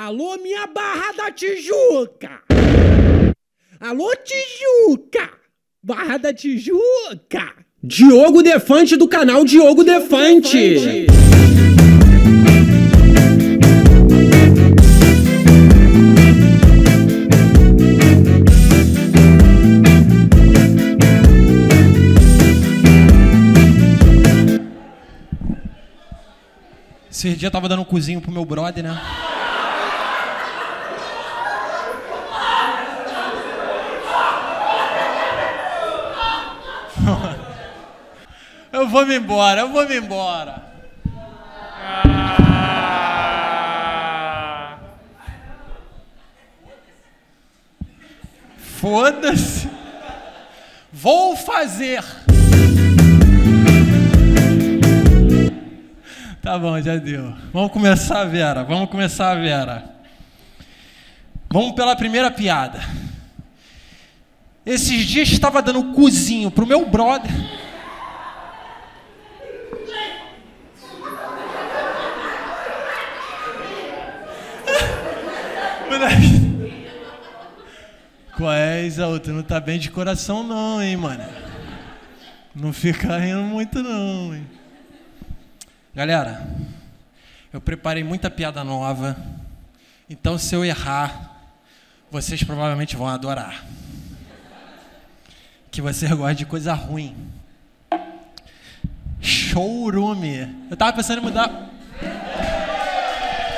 Alô, minha Barra da Tijuca! Alô, Tijuca! Barra da Tijuca! Diogo Defante do canal Diogo Defante. Esse dia eu tava dando um cozinho pro meu brother, né? Eu vou me embora, eu vou me embora. Foda-se. Vou fazer. Tá bom, já deu. Vamos começar, Vera. Vamos começar, Vera. Vamos pela primeira piada. Esses dias estava dando cozinho pro meu brother. Qual é, Isaú? Tu não tá bem de coração não, hein, mano? Não fica rindo muito não, hein? Galera, eu preparei muita piada nova. Então se eu errar, vocês provavelmente vão adorar. Que você gosta de coisa ruim. Showroom. Eu tava pensando em mudar.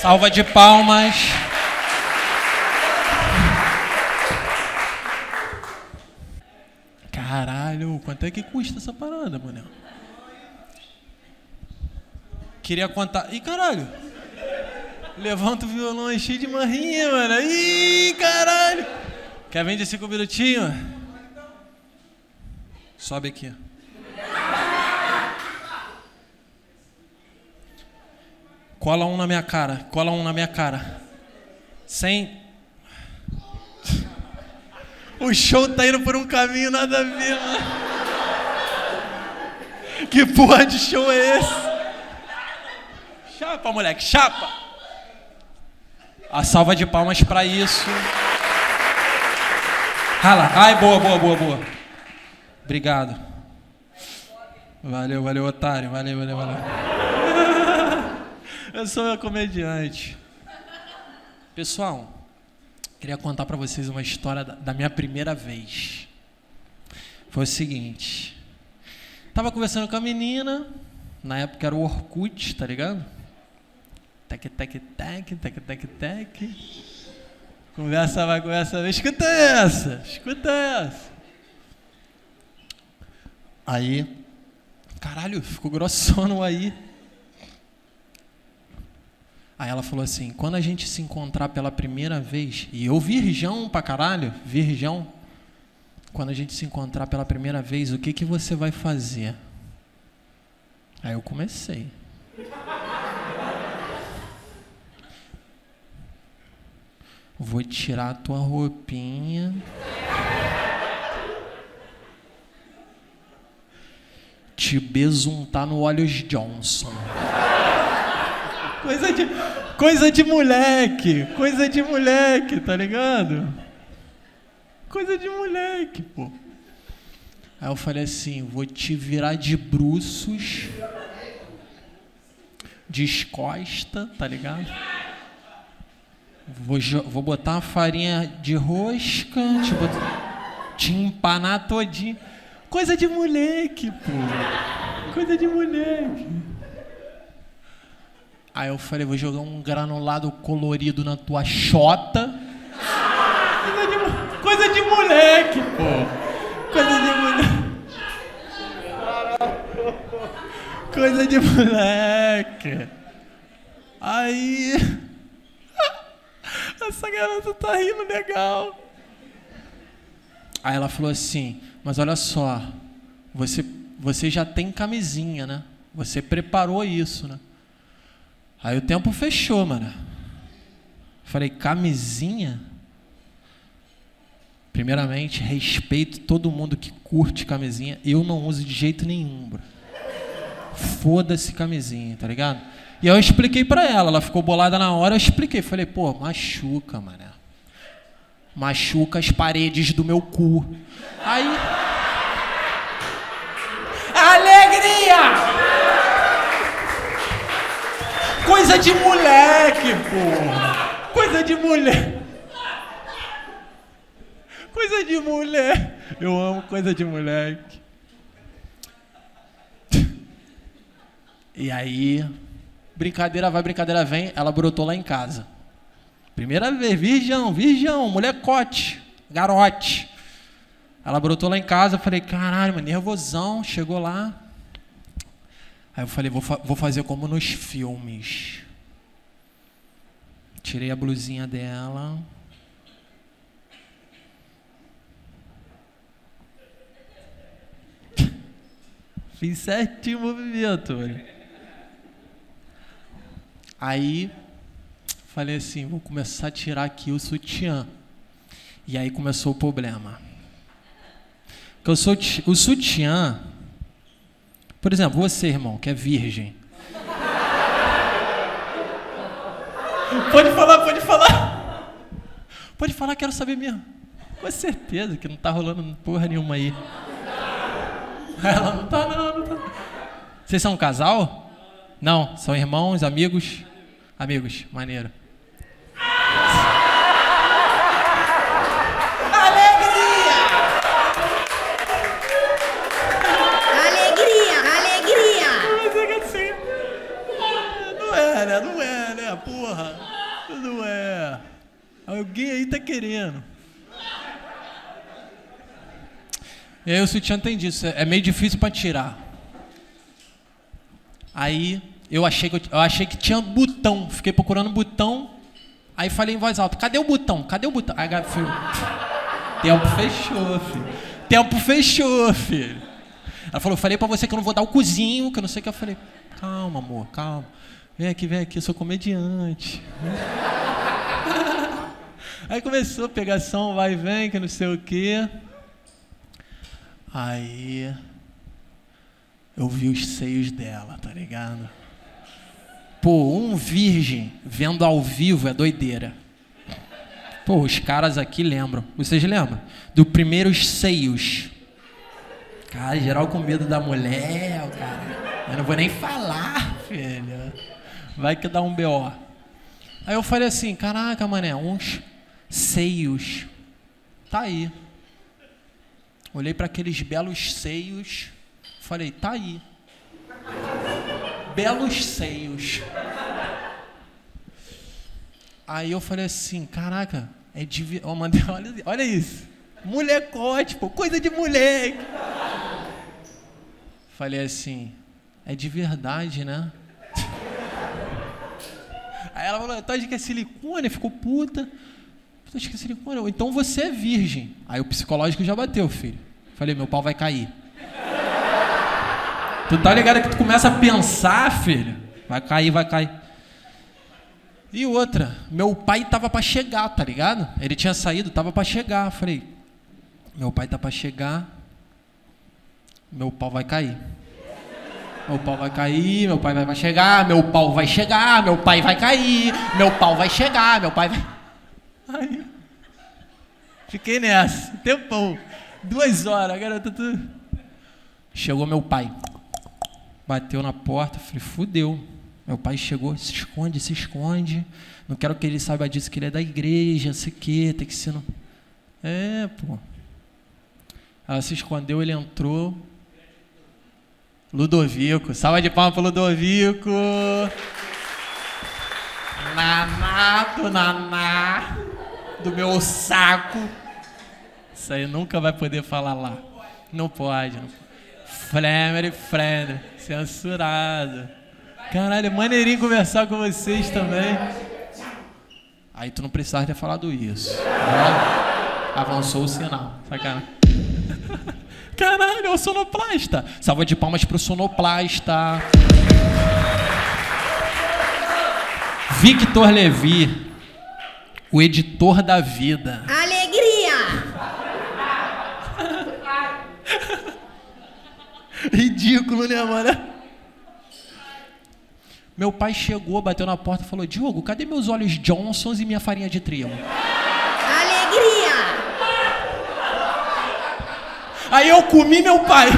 Salva de palmas. Caralho, quanto é que custa essa parada, mano? Queria contar. Ih, caralho! Levanta o violão aí cheio de marrinha, mano. Ih, caralho! Quer vender cinco minutinhos? Sobe aqui. Cola um na minha cara. Cola um na minha cara. Sem. O show tá indo por um caminho nada a ver, mano. Que porra de show é esse? Chapa, moleque, chapa. A salva de palmas pra isso. Rala. Ai, boa, boa, boa, boa. Obrigado. Valeu, valeu, otário. Valeu, valeu, valeu. Eu sou comediante. Pessoal, queria contar pra vocês uma história da- minha primeira vez. Foi o seguinte. Tava conversando com a menina, na época era o Orkut, tá ligado? Tec, tec, tec, tec, tec, tec. Conversa vai, conversa vai. Escuta essa, escuta essa. Aí, caralho, ficou grossona aí. Aí ela falou assim: quando a gente se encontrar pela primeira vez, e eu virgão pra caralho, virgão, quando a gente se encontrar pela primeira vez, o que, que você vai fazer? Aí eu comecei. Vou tirar a tua roupinha. Te besuntar no Olhos Johnson. Coisa de, coisa de moleque, coisa de moleque, tá ligado? Coisa de moleque, pô. Aí eu falei assim, vou te virar de bruços, descosta, tá ligado? Vou, vou botar uma farinha de rosca, te, bot- te empanar todinho. Coisa de moleque, pô. Coisa de moleque. Aí eu falei, vou jogar um granulado colorido na tua chota. Coisa de, coisa de moleque, pô. Coisa de moleque. Coisa de moleque. Aí. Essa garota tá rindo legal. Aí ela falou assim: Mas olha só, você, você já tem camisinha, né? Você preparou isso, né? Aí o tempo fechou, mano. Falei: Camisinha? Primeiramente, respeito todo mundo que curte camisinha. Eu não uso de jeito nenhum, bro. Foda-se camisinha, tá ligado? E eu expliquei pra ela, ela ficou bolada na hora, eu expliquei. Falei, pô, machuca, mané. Machuca as paredes do meu cu. Aí. Coisa de moleque, porra! Coisa de mulher. Coisa de mulher. Eu amo coisa de moleque. E aí, brincadeira vai, brincadeira vem, ela brotou lá em casa. Primeira vez, virgão, virgão, molecote, garote. Ela brotou lá em casa, eu falei, caralho, nervosão, chegou lá. Aí eu falei, vou, fa vou fazer como nos filmes. Tirei a blusinha dela. Fiz certinho o movimento. Aí falei assim, vou começar a tirar aqui o sutiã. E aí começou o problema. Porque o sutiã, por exemplo, você, irmão, que é virgem. Pode falar, pode falar. Pode falar, quero saber mesmo. Com certeza que não tá rolando porra nenhuma aí. Ela não tá, não, não tá. Vocês são um casal? Não, são irmãos, amigos? Amigos, maneiro. Querendo. E aí o sutiã tem disso. É meio difícil pra tirar. Aí eu achei que, eu, eu achei que tinha botão. Fiquei procurando botão. Aí falei em voz alta: cadê o botão? Cadê o botão? Aí a Gabi tempo fechou, filho. Tempo fechou, filho. Ela falou: falei pra você que eu não vou dar o cozinho, que eu não sei o que. Eu falei: calma, amor, calma. Vem aqui, vem aqui, eu sou comediante. Aí começou a pegação, vai vem, que não sei o quê. Aí eu vi os seios dela, tá ligado? Pô, um virgem vendo ao vivo é doideira. Pô, os caras aqui lembram. Vocês lembram? Do primeiros seios. Cara, geral com medo da mulher, cara. Eu não vou nem falar, filho. Vai que dá um BO. Aí eu falei assim, caraca, mané, uns seios. Tá aí. Olhei para aqueles belos seios, falei, tá aí. Belos seios. Aí eu falei assim, caraca, é de. Oh, mandei, olha, olha isso. Molecote, pô, coisa de moleque. Falei assim, é de verdade, né? Aí ela falou, tá de que é silicone? Ficou puta. É silicone? Ou então você é virgem. Aí o psicológico já bateu, filho. Falei, meu pau vai cair. tu tá ligado que tu começa a pensar, filho? Vai cair, vai cair. E outra, meu pai tava para chegar, tá ligado? Ele tinha saído, tava para chegar. Falei, meu pai tá para chegar, meu pau vai cair. Meu pau vai cair, meu pai vai chegar, meu pau vai chegar, meu pai vai cair, meu pau vai chegar, meu pai vai. Aí, fiquei nessa, tempão, duas horas, garota. Tu... Chegou meu pai, bateu na porta, falei, fudeu. Meu pai chegou, se esconde, se esconde. Não quero que ele saiba disso, que ele é da igreja, sei que, tem que ser. No... É, pô. Ela se escondeu, ele entrou. Ludovico, salva de palmas pro Ludovico. Naná do Naná, do meu saco. Isso aí nunca vai poder falar lá. Não pode. Não. Flemer e Frender, censurado. Caralho, é maneirinho conversar com vocês também. Aí tu não precisava ter falado isso. Né? Avançou o sinal. Sacanagem. Caralho, é o sonoplasta. Salva de palmas pro sonoplasta. Victor Levi, o editor da vida. Alegria. Ridículo, né, mano? Meu pai chegou, bateu na porta e falou: Diogo, cadê meus óleos Johnsons e minha farinha de trigo? Alegria! Aí eu comi meu pai.